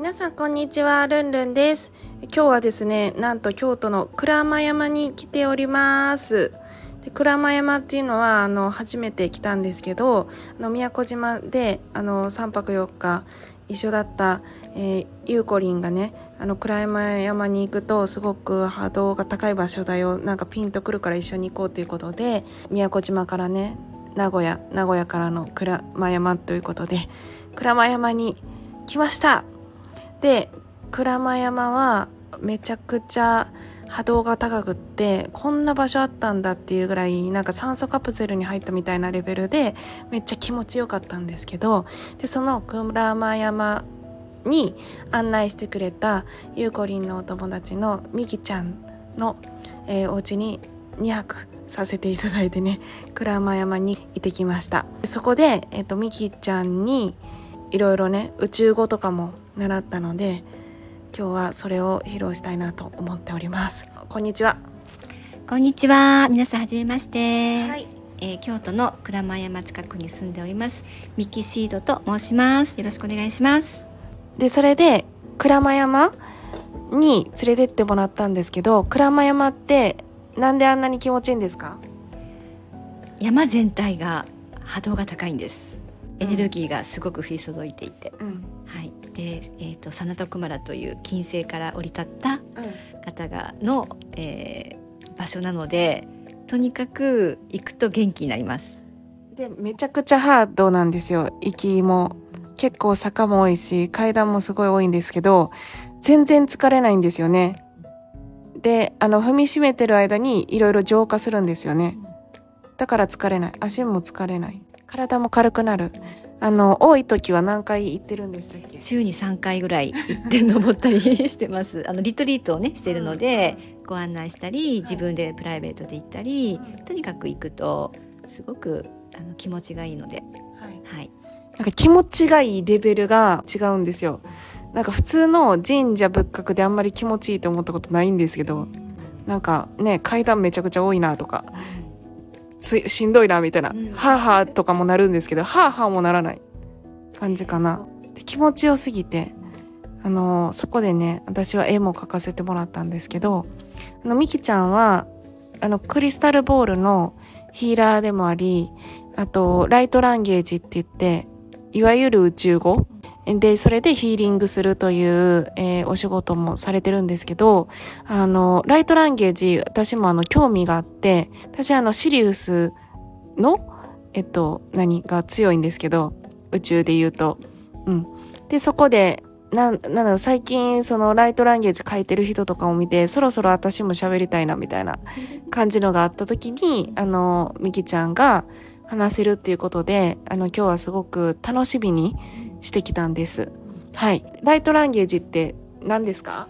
皆さんこんにちは、ルンルンです。今日はですね、なんと京都の鞍馬山に来ております。で鞍馬山っていうのは、あの、初めて来たんですけど、あの、宮古島で、あの、3泊4日一緒だった、えーゆうこりんがね、あの、鞍馬山に行くと、すごく波動が高い場所だよ、なんかピンとくるから一緒に行こうということで、宮古島からね、名古屋、名古屋からの鞍馬山ということで、鞍馬山に来ましたで鞍馬山はめちゃくちゃ波動が高くってこんな場所あったんだっていうぐらいなんか酸素カプセルに入ったみたいなレベルでめっちゃ気持ちよかったんですけどでその鞍馬山に案内してくれたゆうこりんのお友達のみきちゃんの、えーお家に2泊させていただいてね鞍馬山に行ってきました。そこで、えっとみきちゃんにいろいろね宇宙語とかも習ったので今日はそれを披露したいなと思っておりますこんにちはこんにちは。皆さんはじめまして。はいえー京都の鞍馬山近くに住んでおります。ミキシードと申します。よろしくお願いします。でそれで鞍馬山に連れてってもらったんですけど鞍馬山ってなんであんなに気持ちいいんですか？山全体が波動が高いんです。うんエネルギーがすごく降り注いでいて、うんはい。で、えっ、とサナトクマラという金星から降り立ったうん。方がの、えー場所なので、とにかく行くと元気になります。でめちゃくちゃハードなんですよ。行きも結構坂も多いし階段もすごい多いんですけど全然疲れないんですよね。であの踏みしめてる間にいろいろ浄化するんですよね。だから疲れない。足も疲れない。体も軽くなるあの多い時は何回行ってるんでしたっけ？週に3回ぐらい行って登ったりしてます。あのリトリートをねしてるので、ご案内したり自分でプライベートで行ったり、とにかく行くとすごくあの気持ちがいいので、はい。はい、なんか気持ちがいいレベルが違うんですよ。なんか普通の神社仏閣であんまり気持ちいいと思ったことないんですけど、なんかね、階段めちゃくちゃ多いなとか、ついしんどいなみたいな、うんハーハーとかもなるんですけど、ハーハーもならない感じかな。で気持ちよすぎて、あのそこでね、私は絵も描かせてもらったんですけど、あの、みきちゃんは、あの、クリスタルボールのヒーラーでもあり、あと、ライトランゲージって言って、いわゆる宇宙語で、それでヒーリングするという、えーお仕事もされてるんですけど、あの、ライトランゲージ、私もあの、興味があって、私あの、シリウスの、えっと、何が強いんですけど、宇宙で言うと。うん。で、そこで、な、なんだろう、最近、その、ライトランゲージ書いてる人とかを見て、そろそろ私も喋りたいな、みたいな感じのがあった時に、あの、みきちゃんが話せるっていうことで、あの、今日はすごく楽しみにしてきたんです。はい。ライトランゲージって何ですか？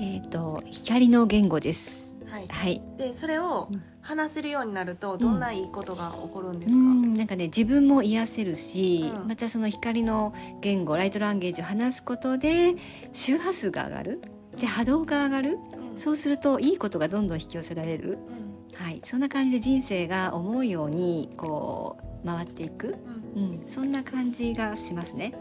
えっ、と光の言語です。はい。はい。で、それをうん。話せるようになると、どんないいことが起こるんでうすか、ん。なんかね自分も癒せるし、うん。またその光の言語ライトランゲージを話すことで周波数が上がる。で波動が上がる。うん。そうするといいことがどんどん引き寄せられる。うん。はい、そんな感じで人生が思うようにこう回っていく、うん。うん、そんな感じがしますね。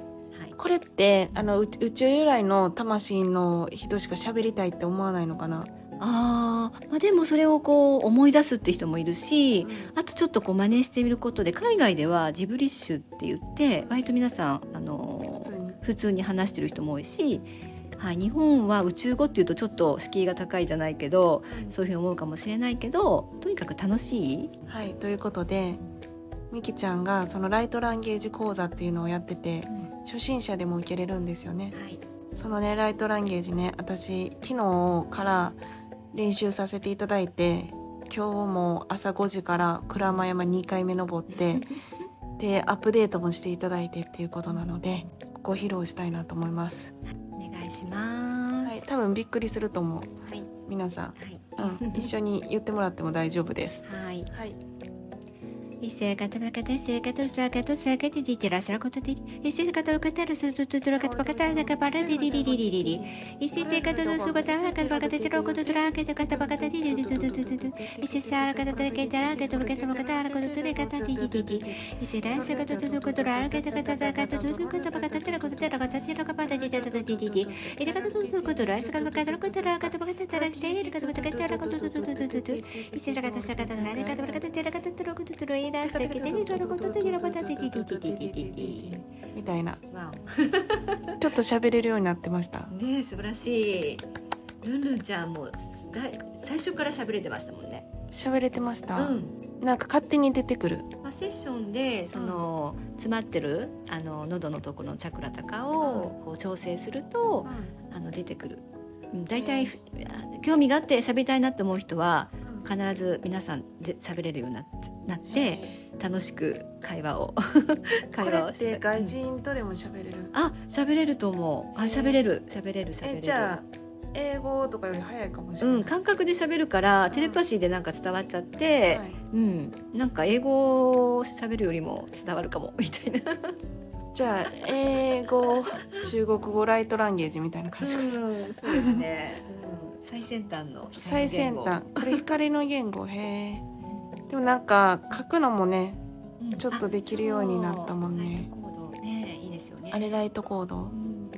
はい、これって、あの、う宇宙由来の魂の人しか喋りたいって思わないのかな？あー、まあでもそれをこう思い出すって人もいるしあとちょっとこう真似してみることで海外ではジブリッシュって言って割と皆さんあの普通に。話してる人も多いし、はい、日本は宇宙語っていうとちょっと敷居が高いじゃないけどそういうふうに思うかもしれないけどとにかく楽しい？はい、ということで、みきちゃんがそのライトランゲージ講座っていうのをやってて、初心者でも受けれるんですよね。はい。そのね、ライトランゲージね、私、昨日から練習させていただいて、今日も朝5時から鞍馬山2回目登って、でアップデートもしていただいてっていうことなのでここを披露したいなと思います。お願いします。はい多分びっくりすると思う。はい。皆さん、はい。うん、一緒に言ってもらっても大丈夫です。はい。はい一世がとらかたせがとらさがとさがてててらさらことで一世がとらかたらすとととらかたばかたなかばらでりりりりりり一世がとのすがたらかばかたてらこととらかたかたばかたててててててて一世さらかたたけたらかとらかたばかたらこととれかたてててて一世らさがとととことらかたかたたかとととかたばかたてらことてらかたてらかばたてててててていでかとととことらさがばかたけてにとらこととらかたてててててててみたいな。わちょっと喋れるようになってました。おねえ素晴らしい。ルンルンちゃんもだい最初から喋れてましたもんね。喋れてました、うん。なんか勝手に出てくる。まあ、セッションでその、詰まってるあの喉のところのチャクラとかをこう調整すると、あの出てくる、うん、大体、ふ興味があって喋りたいなって思う人は必ず皆さんで喋れるようになってなって楽しく会話をこ 会話をしてて外人とでも喋れる、あ喋れると思う。あ喋れる喋れる喋れる。えじゃあ英語とかより早いかもしれない、うん、感覚で喋るからテレパシーでなんか伝わっちゃって、はい。うん、なんか英語を喋るよりも伝わるかもみたいな、じゃあ英語中国語ライトランゲージみたいな感じ、うん、そうですね、うん、最先端の最先言端これ光の言語。へえでもなんか書くのもね語うん。ちょっとできるようになったもんね。ねいいですよね。あれライトコード。うん。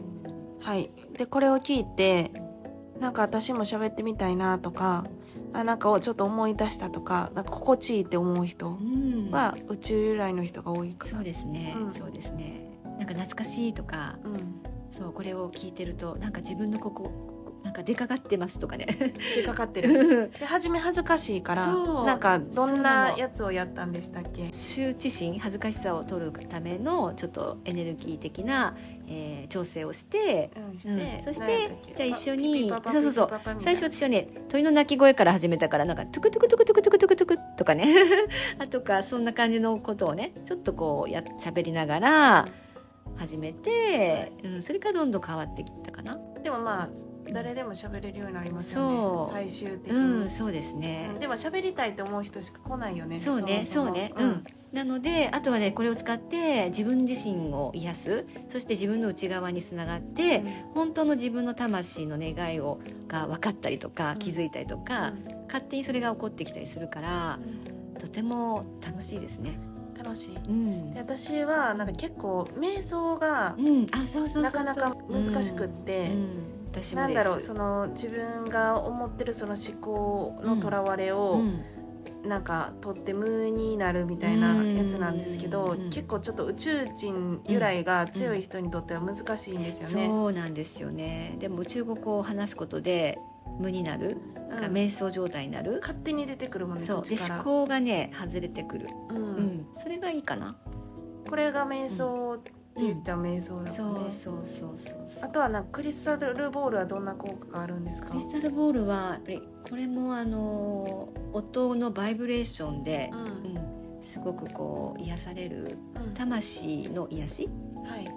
はい。でこれを聞いてなんか私も喋ってみたいなとかあなんかちょっと思い出したとかなんか心地いいって思う人うん。は宇宙由来の人が多いからそうですね、うん。そうですね。なんか懐かしいとかうん。そうこれを聞いてるとなんか自分のここなんか出かかってますとかね。出かかってる。で初め恥ずかしいからなんかどんなやつをやったんでしたっけ？羞恥心恥ずかしさを取るためのちょっとエネルギー的な、えー調整をしてうんしうん。て、そしてじゃあ一緒にそうそうそう。最初私はね鳥の鳴き声から始めたからなんかトゥクトゥクトゥクトゥクトゥクトゥクトゥクとかねあとかそんな感じのことをねちょっとこうや喋りながら始めて、うん、それからどんどん変わってきたかな。でもまあ誰でも喋れるようになりますよね。最終的に、うん、そうですね。でも喋りたいと思う人しか来ないよねそうねそうね、もうん、なのであとはねこれを使って自分自身を癒す。そして自分の内側につながって、本当の自分の魂の願いをが分かったりとかうん。気づいたりとか、勝手にそれが起こってきたりするからとても楽しいですね。楽しい。うん。で、私はなんか結構瞑想がうん、あそうそうなかなか難しくって、うんうん私もなんだろうその自分が思ってるその思考のとらわれをうん。なんか取って無になるみたいなやつなんですけど、うん。結構ちょっと宇宙人由来が強い人にとっては難しいんですよね。そうなんですよね。でも中国語を話すことで無になる、うん。瞑想状態になる。勝手に出てくるもんねそう。で思考がね外れてくる、うん。うん、それがいいかな。これが瞑想って言っちゃう瞑想だそもんね。う、そうそうそうそう。あとはなんかクリスタルボールはどんな効果があるんですか？クリスタルボールはやっぱりこれもあの音のバイブレーションでう、ん。うん、すごくこう癒されるうん。魂の癒し？はい。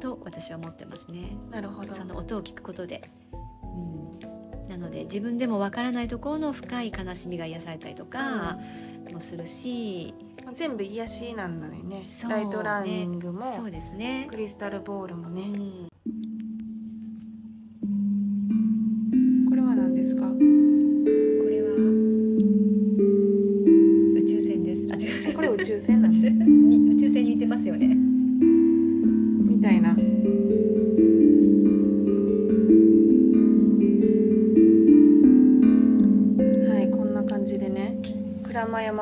と私は思ってますね。なるほど。その音を聞くことで、うん、なので自分でもわからないところの深い悲しみが癒されたりとかもするし、まあ全部癒しなんだよね。そうライトランニングも、そうですね。ク。リスタルボールもね、うん。これは何ですか？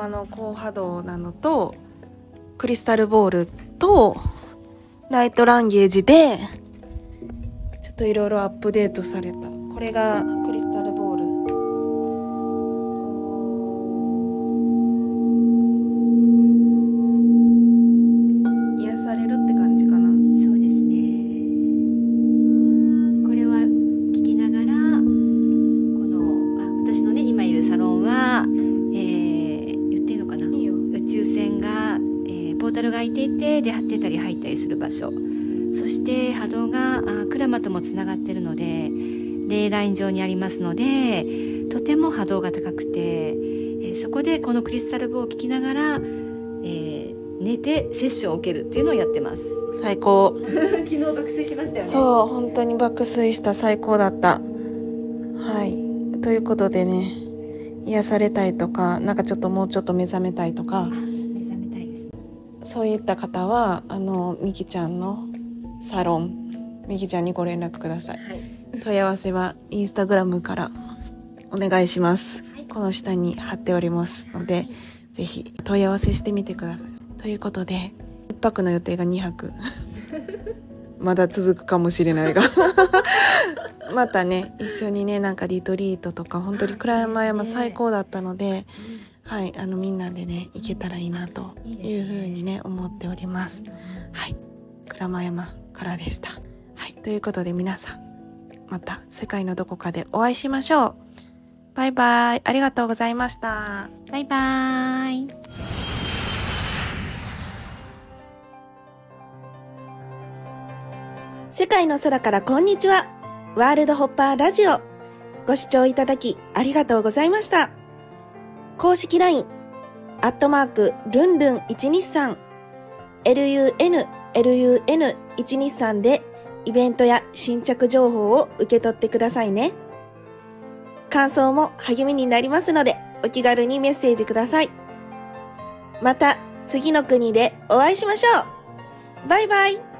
あの高波動なのとクリスタルボールとライトランゲージでちょっといろいろアップデートされた。これがは、えー言っていいのかないいよ宇宙船が、えーポータルが開いてたり入ったりする場所そして波動があクラマともつながってるのでレーライン上にありますのでとても波動が高くて、えーそこでこのクリスタルボを聞きながら、えー寝てセッションを受けるっていうのをやってます最高。昨日爆睡しましたよねそう、本当に爆睡した最高だった。はい。ということでね、癒されたいとか、なんかちょっともうちょっと目覚めたいとかそういった方は、あの、みきちゃんのサロン、みきちゃんにご連絡ください。はい問い合わせはインスタグラムからお願いします。この下に貼っておりますので、ぜひ問い合わせしてみてください。ということで、一泊の予定が2泊。まだ続くかもしれないが。またね、一緒にね、なんかリトリートとか、本当に倉山山最高だったので、はい、あのみんなでね、行けたらいいなというふうにね、思っております。はい、倉山山からでした。はい、ということで皆さん、また世界のどこかでお会いしましょう。バイバイ。ありがとうございました。バイバイ世界の空からこんにちは。ワールドホッパーラジオ。ご視聴いただきありがとうございました。公式 LINE、アットマーク、ルンルン123、lun、lun123 でイベントや新着情報を受け取ってくださいね。感想も励みになりますので、お気軽にメッセージください。また、次の国でお会いしましょう。バイバイ。